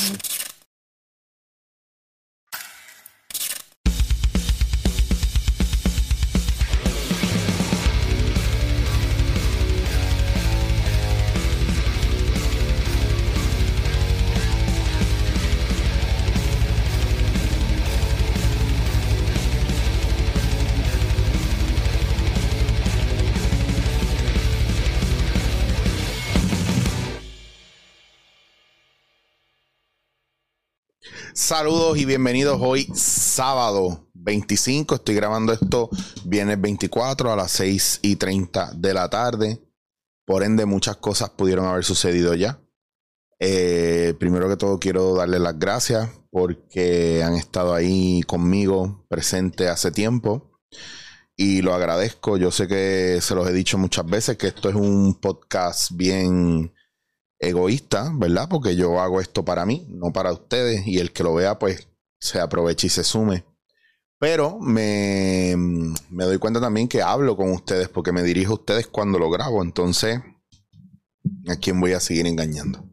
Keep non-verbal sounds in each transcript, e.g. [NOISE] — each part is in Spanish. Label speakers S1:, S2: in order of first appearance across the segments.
S1: Thanks. Saludos y bienvenidos hoy sábado 25. Estoy grabando esto viernes 24 a las 6 y 30 de la tarde. Por ende, muchas cosas pudieron haber sucedido ya. Eh, primero que todo, quiero darles las gracias porque han estado ahí conmigo presente hace tiempo. Y lo agradezco. Yo sé que se los he dicho muchas veces que esto es un podcast bien egoísta, ¿verdad? Porque yo hago esto para mí, no para ustedes, y el que lo vea, pues se aproveche y se sume. Pero me, me doy cuenta también que hablo con ustedes porque me dirijo a ustedes cuando lo grabo. Entonces, ¿a quién voy a seguir engañando?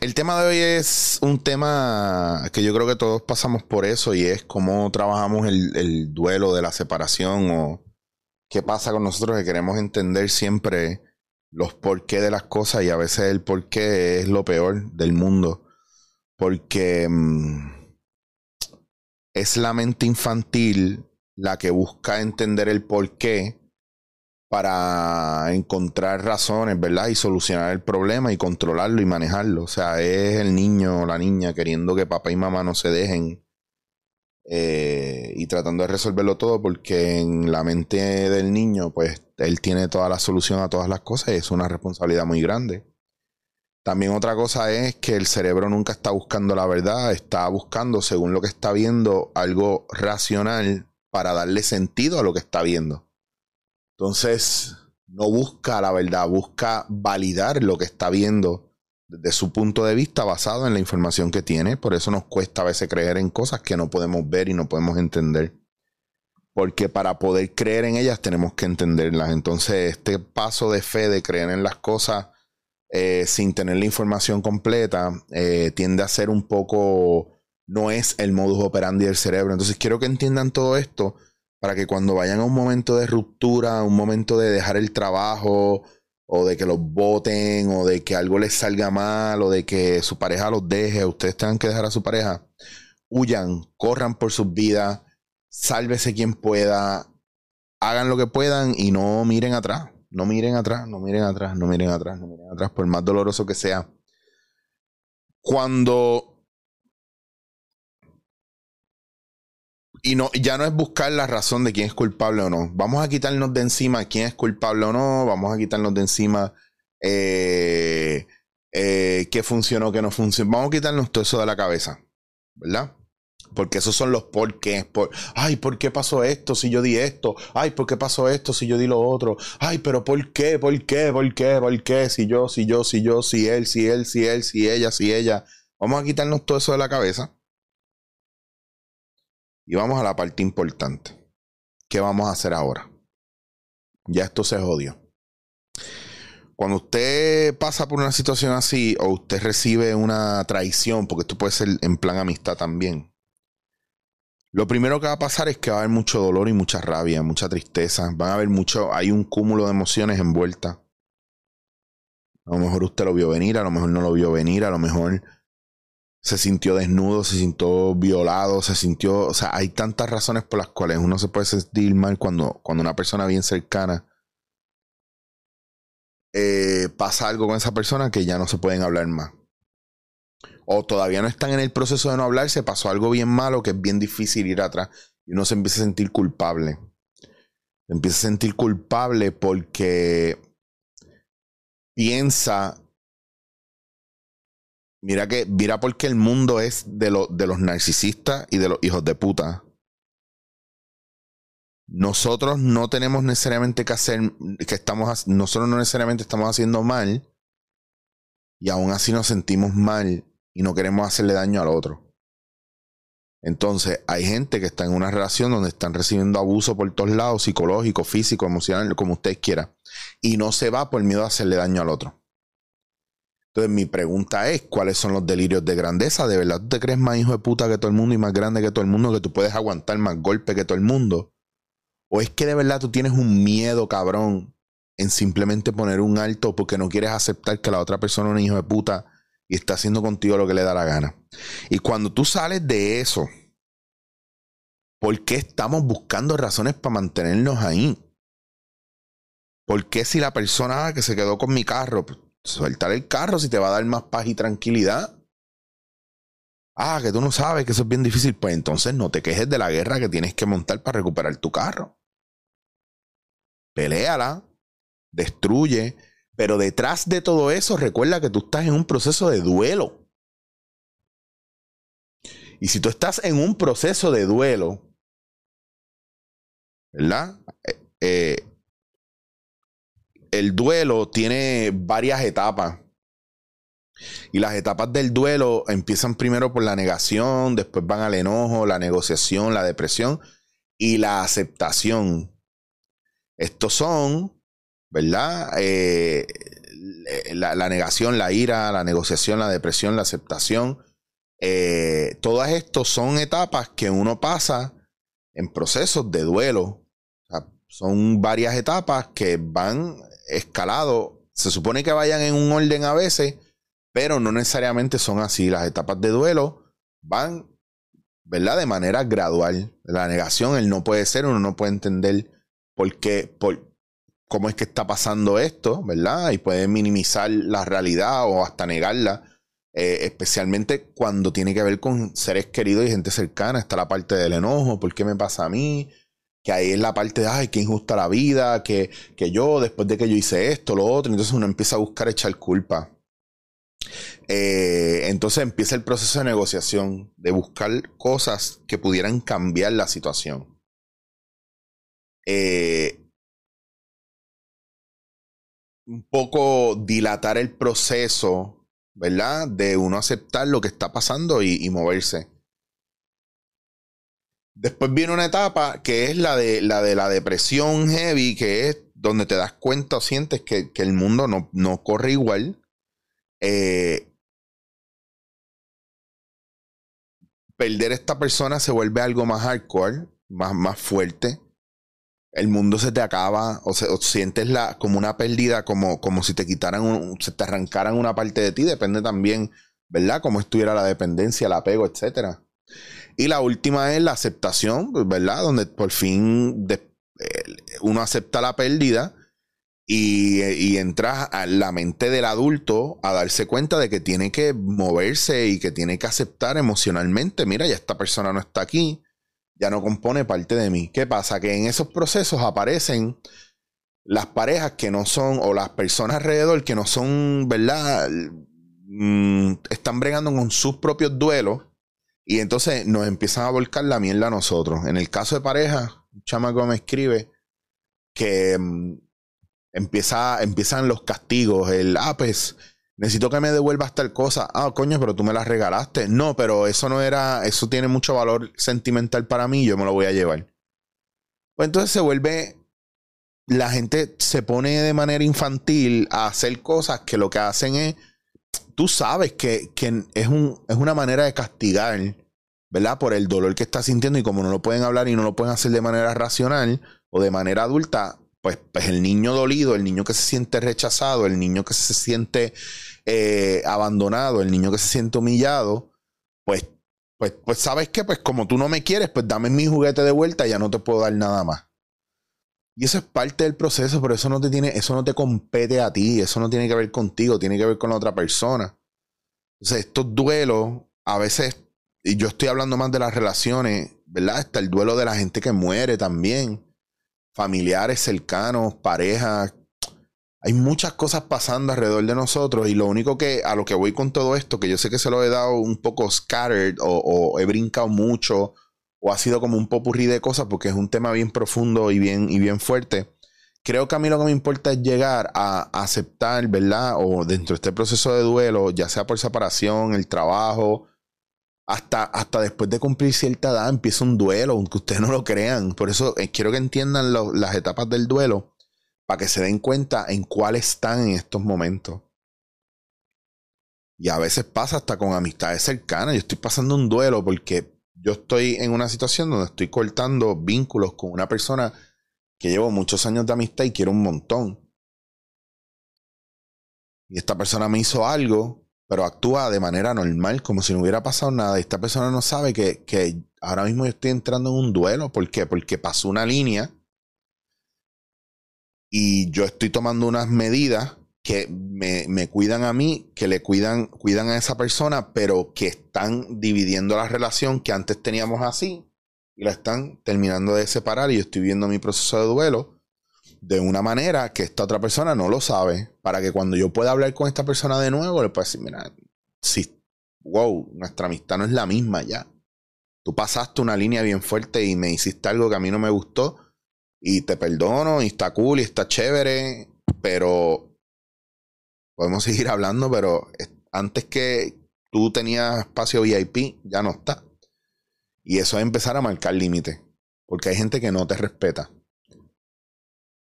S1: El tema de hoy es un tema que yo creo que todos pasamos por eso y es cómo trabajamos el, el duelo de la separación o qué pasa con nosotros que queremos entender siempre los porqué de las cosas y a veces el porqué es lo peor del mundo. Porque mm, es la mente infantil la que busca entender el porqué para encontrar razones, ¿verdad? Y solucionar el problema y controlarlo y manejarlo. O sea, es el niño o la niña queriendo que papá y mamá no se dejen eh, y tratando de resolverlo todo porque en la mente del niño, pues él tiene toda la solución a todas las cosas y es una responsabilidad muy grande. También otra cosa es que el cerebro nunca está buscando la verdad, está buscando, según lo que está viendo, algo racional para darle sentido a lo que está viendo. Entonces, no busca la verdad, busca validar lo que está viendo desde su punto de vista basado en la información que tiene. Por eso nos cuesta a veces creer en cosas que no podemos ver y no podemos entender. Porque para poder creer en ellas tenemos que entenderlas. Entonces este paso de fe, de creer en las cosas eh, sin tener la información completa, eh, tiende a ser un poco, no es el modus operandi del cerebro. Entonces quiero que entiendan todo esto para que cuando vayan a un momento de ruptura, un momento de dejar el trabajo, o de que los voten, o de que algo les salga mal, o de que su pareja los deje, ustedes tengan que dejar a su pareja, huyan, corran por sus vidas, sálvese quien pueda, hagan lo que puedan y no miren atrás, no miren atrás, no miren atrás, no miren atrás, no miren atrás, por más doloroso que sea. Cuando y no, ya no es buscar la razón de quién es culpable o no. Vamos a quitarnos de encima quién es culpable o no. Vamos a quitarnos de encima eh, eh, qué funcionó, qué no funcionó. Vamos a quitarnos todo eso de la cabeza, ¿verdad? Porque esos son los por qué. Por, Ay, ¿por qué pasó esto si yo di esto? Ay, ¿por qué pasó esto si yo di lo otro? Ay, pero ¿por qué? ¿Por qué? ¿Por qué? ¿Por qué? Si yo, si yo, si yo, si él, si él, si él, si ella, si ella. Vamos a quitarnos todo eso de la cabeza. Y vamos a la parte importante. ¿Qué vamos a hacer ahora? Ya esto se jodió. Cuando usted pasa por una situación así o usted recibe una traición, porque esto puede ser en plan amistad también, lo primero que va a pasar es que va a haber mucho dolor y mucha rabia, mucha tristeza. Van a haber mucho, hay un cúmulo de emociones envueltas. A lo mejor usted lo vio venir, a lo mejor no lo vio venir, a lo mejor se sintió desnudo, se sintió violado, se sintió, o sea, hay tantas razones por las cuales uno se puede sentir mal cuando, cuando una persona bien cercana eh, pasa algo con esa persona que ya no se pueden hablar más. O todavía no están en el proceso de no hablar, se pasó algo bien malo que es bien difícil ir atrás y uno se empieza a sentir culpable. Se empieza a sentir culpable porque piensa Mira que, mira porque el mundo es de, de los narcisistas y de los hijos de puta. Nosotros no tenemos necesariamente que hacer, que estamos, nosotros no necesariamente estamos haciendo mal y aún así nos sentimos mal y no queremos hacerle daño al otro. Entonces, hay gente que está en una relación donde están recibiendo abuso por todos lados, psicológico, físico, emocional, como usted quiera, y no se va por miedo a hacerle daño al otro. Entonces mi pregunta es, ¿cuáles son los delirios de grandeza? ¿De verdad tú te crees más hijo de puta que todo el mundo y más grande que todo el mundo, que tú puedes aguantar más golpes que todo el mundo? ¿O es que de verdad tú tienes un miedo, cabrón, en simplemente poner un alto porque no quieres aceptar que la otra persona es un hijo de puta y está haciendo contigo lo que le da la gana? Y cuando tú sales de eso, ¿por qué estamos buscando razones para mantenernos ahí? ¿Por qué si la persona que se quedó con mi carro, Sueltar el carro si te va a dar más paz y tranquilidad. Ah, que tú no sabes que eso es bien difícil. Pues entonces no te quejes de la guerra que tienes que montar para recuperar tu carro. Peléala, destruye, pero detrás de todo eso recuerda que tú estás en un proceso de duelo. Y si tú estás en un proceso de duelo, ¿verdad? Eh, eh el duelo tiene varias etapas. Y las etapas del duelo empiezan primero por la negación, después van al enojo, la negociación, la depresión y la aceptación. Estos son, ¿verdad? Eh, la, negación, la ira, la negociación, la depresión, la aceptación. Eh, todas estas son etapas que uno pasa en procesos de duelo. son varias etapas que van escalado. Se supone que vayan en un orden a veces, pero no necesariamente son así. Las etapas de duelo van, ¿verdad? De manera gradual. La negación, el no puede ser, uno no puede entender por qué, por, cómo es que está pasando esto, ¿verdad? Y puede minimizar la realidad o hasta negarla. Eh, especialmente cuando tiene que ver con seres queridos y gente cercana. Está la parte del enojo, ¿por qué me pasa a mí? Que ahí es la parte de, ay, qué injusta la vida, que, que yo, después de que yo hice esto, lo otro, entonces uno empieza a buscar echar culpa. Eh, entonces empieza el proceso de negociación, de buscar cosas que pudieran cambiar la situación. Eh, un poco dilatar el proceso, ¿verdad? De uno aceptar lo que está pasando y moverse. Después viene una etapa que es la de la, de la depresión heavy, que es donde te das cuenta o sientes que, el mundo no, corre igual. Eh, perder esta persona se vuelve algo más hardcore, más, más fuerte. El mundo se te acaba, o, se, sientes la, como una pérdida, como, como si te quitaran, se te arrancaran una parte de ti, depende también, ¿verdad? Cómo estuviera la dependencia, el apego, etcétera. Y la última es la aceptación, ¿verdad? Donde por fin uno acepta la pérdida y, y, entra a la mente del adulto a darse cuenta de que tiene que moverse y que tiene que aceptar emocionalmente, mira, ya esta persona no está aquí, ya no compone parte de mí. ¿Qué pasa? Que en esos procesos aparecen las parejas que no son, o las personas alrededor que no son, ¿verdad? Mm, están bregando con sus propios duelos y entonces nos empiezan a volcar la mierda a nosotros. En el caso de pareja, un chamaco me escribe que mm, empieza, empiezan los castigos. El, ah, pues, necesito que me devuelvas tal cosa. Ah, coño, pero tú me la regalaste. No, pero eso no era, eso tiene mucho valor sentimental para mí, yo me lo voy a llevar. Pues entonces se vuelve, la gente se pone de manera infantil a hacer cosas que lo que hacen es tú sabes que, es, un, es una manera de castigar, ¿verdad? Por el dolor que está sintiendo y como no lo pueden hablar y no lo pueden hacer de manera racional o de manera adulta, pues, pues el niño dolido, el niño que se siente rechazado, el niño que se siente eh, abandonado, el niño que se siente humillado, pues, pues, pues sabes que, pues como tú no me quieres, pues dame mi juguete de vuelta y ya no te puedo dar nada más. Y eso es parte del proceso, pero eso no te tiene, eso no te compete a ti, eso no tiene que ver contigo, tiene que ver con la otra persona. Entonces, estos duelos, a veces, y yo estoy hablando más de las relaciones, ¿verdad? Está el duelo de la gente que muere también. Familiares cercanos, parejas. Hay muchas cosas pasando alrededor de nosotros y lo único que, a lo que voy con todo esto, que yo sé que se lo he dado un poco scattered o, o he brincado mucho o ha sido como un popurrí de cosas porque es un tema bien profundo y bien, y bien fuerte. Creo que a mí lo que me importa es llegar a, aceptar, ¿verdad? O dentro de este proceso de duelo, ya sea por separación, el trabajo, hasta, hasta después de cumplir cierta edad empieza un duelo, aunque ustedes no lo crean. Por eso eh, quiero que entiendan las etapas del duelo para que se den cuenta en cuáles están en estos momentos. Y a veces pasa hasta con amistades cercanas. Yo estoy pasando un duelo porque yo estoy en una situación donde estoy cortando vínculos con una persona que llevo muchos años de amistad y quiero un montón. Y esta persona me hizo algo, pero actúa de manera normal, como si no hubiera pasado nada. Y esta persona no sabe que, que ahora mismo yo estoy entrando en un duelo. ¿Por qué? Porque pasó una línea y yo estoy tomando unas medidas que me, cuidan a mí, que le cuidan, cuidan a esa persona, pero que están dividiendo la relación que antes teníamos así y la están terminando de separar y yo estoy viendo mi proceso de duelo de una manera que esta otra persona no lo sabe, para que cuando yo pueda hablar con esta persona de nuevo, le pueda decir, mira, si, wow, nuestra amistad no es la misma ya. Tú pasaste una línea bien fuerte y me hiciste algo que a mí no me gustó y te perdono y está cool y está chévere, pero podemos seguir hablando, pero antes que tú tenías espacio VIP, ya no está. Y eso es empezar a marcar límites, porque hay gente que no te respeta.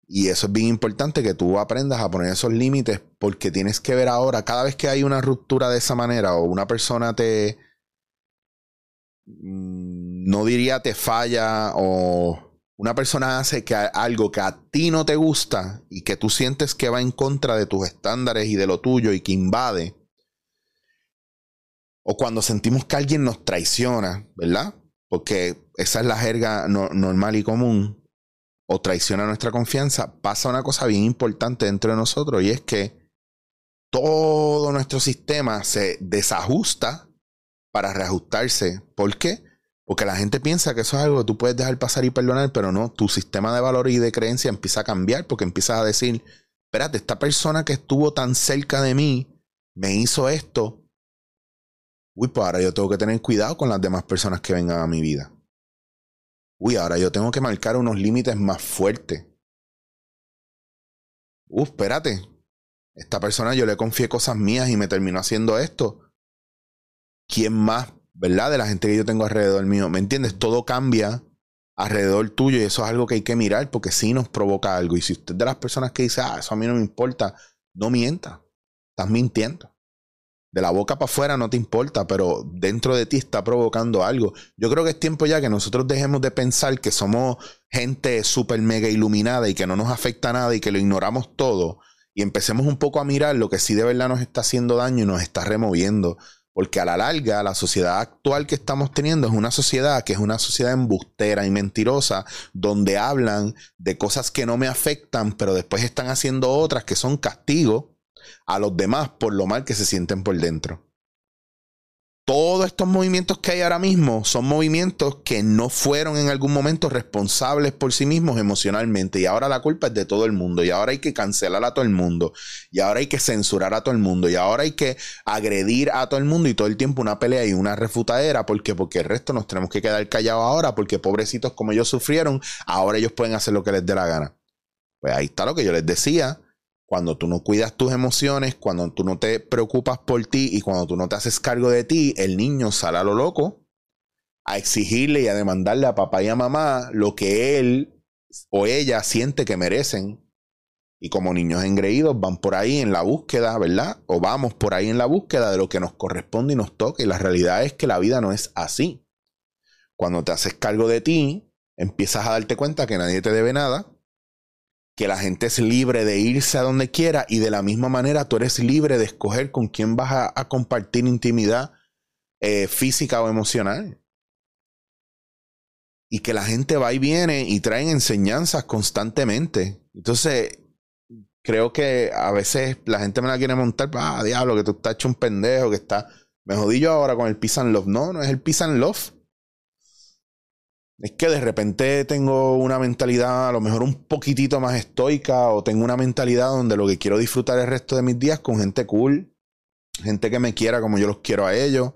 S1: Y eso es bien importante que tú aprendas a poner esos límites, porque tienes que ver ahora, cada vez que hay una ruptura de esa manera o una persona te, mm, no diría te falla o una persona hace que algo que a ti no te gusta y que tú sientes que va en contra de tus estándares y de lo tuyo y que invade, o cuando sentimos que alguien nos traiciona, ¿verdad? Porque esa es la jerga normal y común, o traiciona nuestra confianza, pasa una cosa bien importante dentro de nosotros y es que todo nuestro sistema se desajusta para reajustarse. ¿Por qué? Porque la gente piensa que eso es algo que tú puedes dejar pasar y perdonar, pero no, tu sistema de valor y de creencia empieza a cambiar porque empiezas a decir, espérate, esta persona que estuvo tan cerca de mí me hizo esto. Uy, pues ahora yo tengo que tener cuidado con las demás personas que vengan a mi vida. Uy, ahora yo tengo que marcar unos límites más fuertes. Uy, espérate. Esta persona yo le confié cosas mías y me terminó haciendo esto. ¿Quién más ¿verdad? De la gente que yo tengo alrededor mío. ¿Me entiendes? Todo cambia alrededor tuyo y eso es algo que hay que mirar porque sí nos provoca algo. Y si usted es de las personas que dice, ah, eso a mí no me importa, no mienta. Estás mintiendo. De la boca para afuera no te importa, pero dentro de ti está provocando algo. Yo creo que es tiempo ya que nosotros dejemos de pensar que somos gente súper mega iluminada y que no nos afecta nada y que lo ignoramos todo y empecemos un poco a mirar lo que sí de verdad nos está haciendo daño y nos está removiendo. Porque a la larga, la sociedad actual que estamos teniendo es una sociedad que es una sociedad embustera y mentirosa, donde hablan de cosas que no me afectan, pero después están haciendo otras que son castigo a los demás por lo mal que se sienten por dentro todos estos movimientos que hay ahora mismo son movimientos que no fueron en algún momento responsables por sí mismos emocionalmente. Y ahora la culpa es de todo el mundo. Y ahora hay que cancelar a todo el mundo. Y ahora hay que censurar a todo el mundo. Y ahora hay que agredir a todo el mundo. Y todo el tiempo una pelea y una refutadera. Porque porque el resto nos tenemos que quedar callados ahora. Porque pobrecitos como ellos sufrieron ahora ellos pueden hacer lo que les dé la gana. Pues ahí está lo que yo les decía cuando tú no cuidas tus emociones, cuando tú no te preocupas por ti y cuando tú no te haces cargo de ti, el niño sale a lo loco a exigirle y a demandarle a papá y a mamá lo que él o ella siente que merecen. Y como niños engreídos van por ahí en la búsqueda, ¿verdad? O vamos por ahí en la búsqueda de lo que nos corresponde y nos toca. Y la realidad es que la vida no es así. Cuando te haces cargo de ti, empiezas a darte cuenta que nadie te debe nada, que la gente es libre de irse a donde quiera y de la misma manera tú eres libre de escoger con quién vas a, compartir intimidad eh, física o emocional. Y que la gente va y viene y traen enseñanzas constantemente. Entonces, creo que a veces la gente me la quiere montar, ah, diablo, que tú estás hecho un pendejo, que está... Me jodí yo ahora con el Peace and Love. No, no es el Peace and Love es que de repente tengo una mentalidad a lo mejor un poquitito más estoica o tengo una mentalidad donde lo que quiero disfrutar el resto de mis días con gente cool, gente que me quiera como yo los quiero a ellos,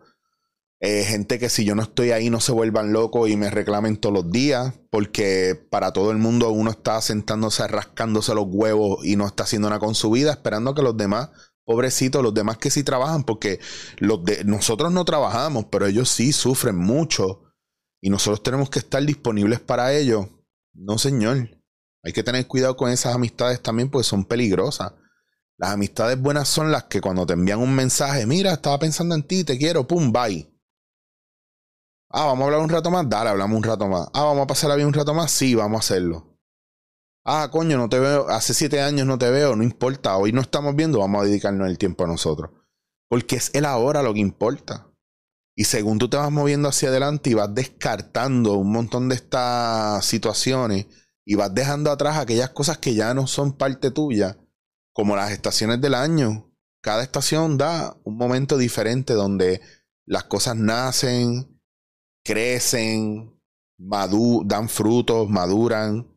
S1: eh, gente que si yo no estoy ahí no se vuelvan locos y me reclamen todos los días, porque para todo el mundo uno está sentándose, rascándose los huevos y no está haciendo nada con su vida, esperando que los demás pobrecitos, los demás que sí trabajan, porque los de, nosotros no trabajamos, pero ellos sí sufren mucho y nosotros tenemos que estar disponibles para ellos. No, señor. Hay que tener cuidado con esas amistades también porque son peligrosas. Las amistades buenas son las que cuando te envían un mensaje, mira, estaba pensando en ti, te quiero, pum, bye. Ah, vamos a hablar un rato más, dale, hablamos un rato más. Ah, vamos a pasarla bien un rato más, sí, vamos a hacerlo. Ah, coño, no te veo, hace siete años no te veo, no importa, hoy no estamos viendo, vamos a dedicarnos el tiempo a nosotros. Porque es el ahora lo que importa. Y según tú te vas moviendo hacia adelante y vas descartando un montón de estas situaciones y vas dejando atrás aquellas cosas que ya no son parte tuya, como las estaciones del año. Cada estación da un momento diferente donde las cosas nacen, crecen, dan frutos, maduran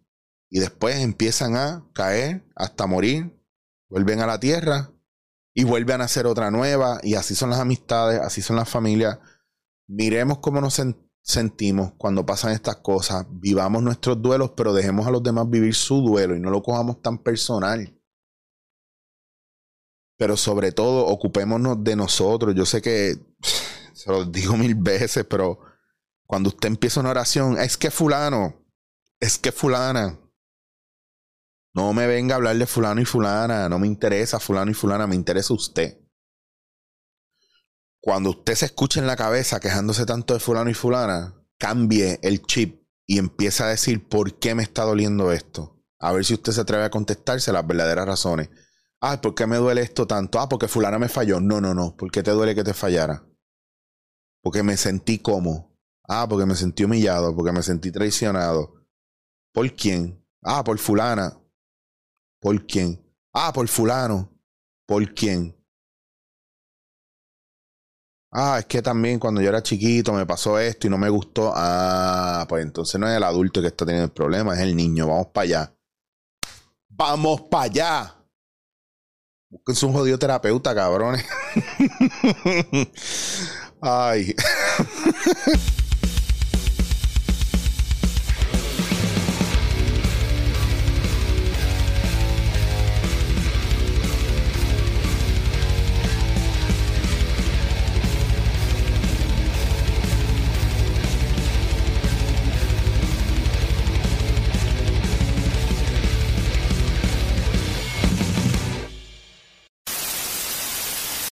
S1: y después empiezan a caer hasta morir, vuelven a la tierra y vuelven a hacer otra nueva y así son las amistades, así son las familias. Miremos cómo nos sentimos cuando pasan estas cosas, vivamos nuestros duelos, pero dejemos a los demás vivir su duelo y no lo cojamos tan personal. Pero sobre todo, ocupémonos de nosotros. Yo sé que [SIGHS] se lo digo mil veces, pero cuando usted empieza una oración, es que fulano, es que fulana. No me venga a hablar de fulano y fulana, no me interesa fulano y fulana, me interesa usted. Cuando usted se escuche en la cabeza quejándose tanto de fulano y fulana, cambie el chip y empiece a decir por qué me está doliendo esto. A ver si usted se atreve a contestarse las verdaderas razones. Ah, ¿por qué me duele esto tanto? Ah, porque fulana me falló. No, no, no. ¿Por qué te duele que te fallara? Porque me sentí como. Ah, porque me sentí humillado, porque me sentí traicionado. ¿Por quién? Ah, por fulana. ¿Por quién? Ah, por fulano. ¿Por quién? Ah, es que también cuando yo era chiquito me pasó esto y no me gustó. Ah, pues entonces no es el adulto que está teniendo el problema, es el niño. Vamos para allá. Vamos para allá. Busquen un jodido terapeuta, cabrones. [LAUGHS] Ay. [LAUGHS]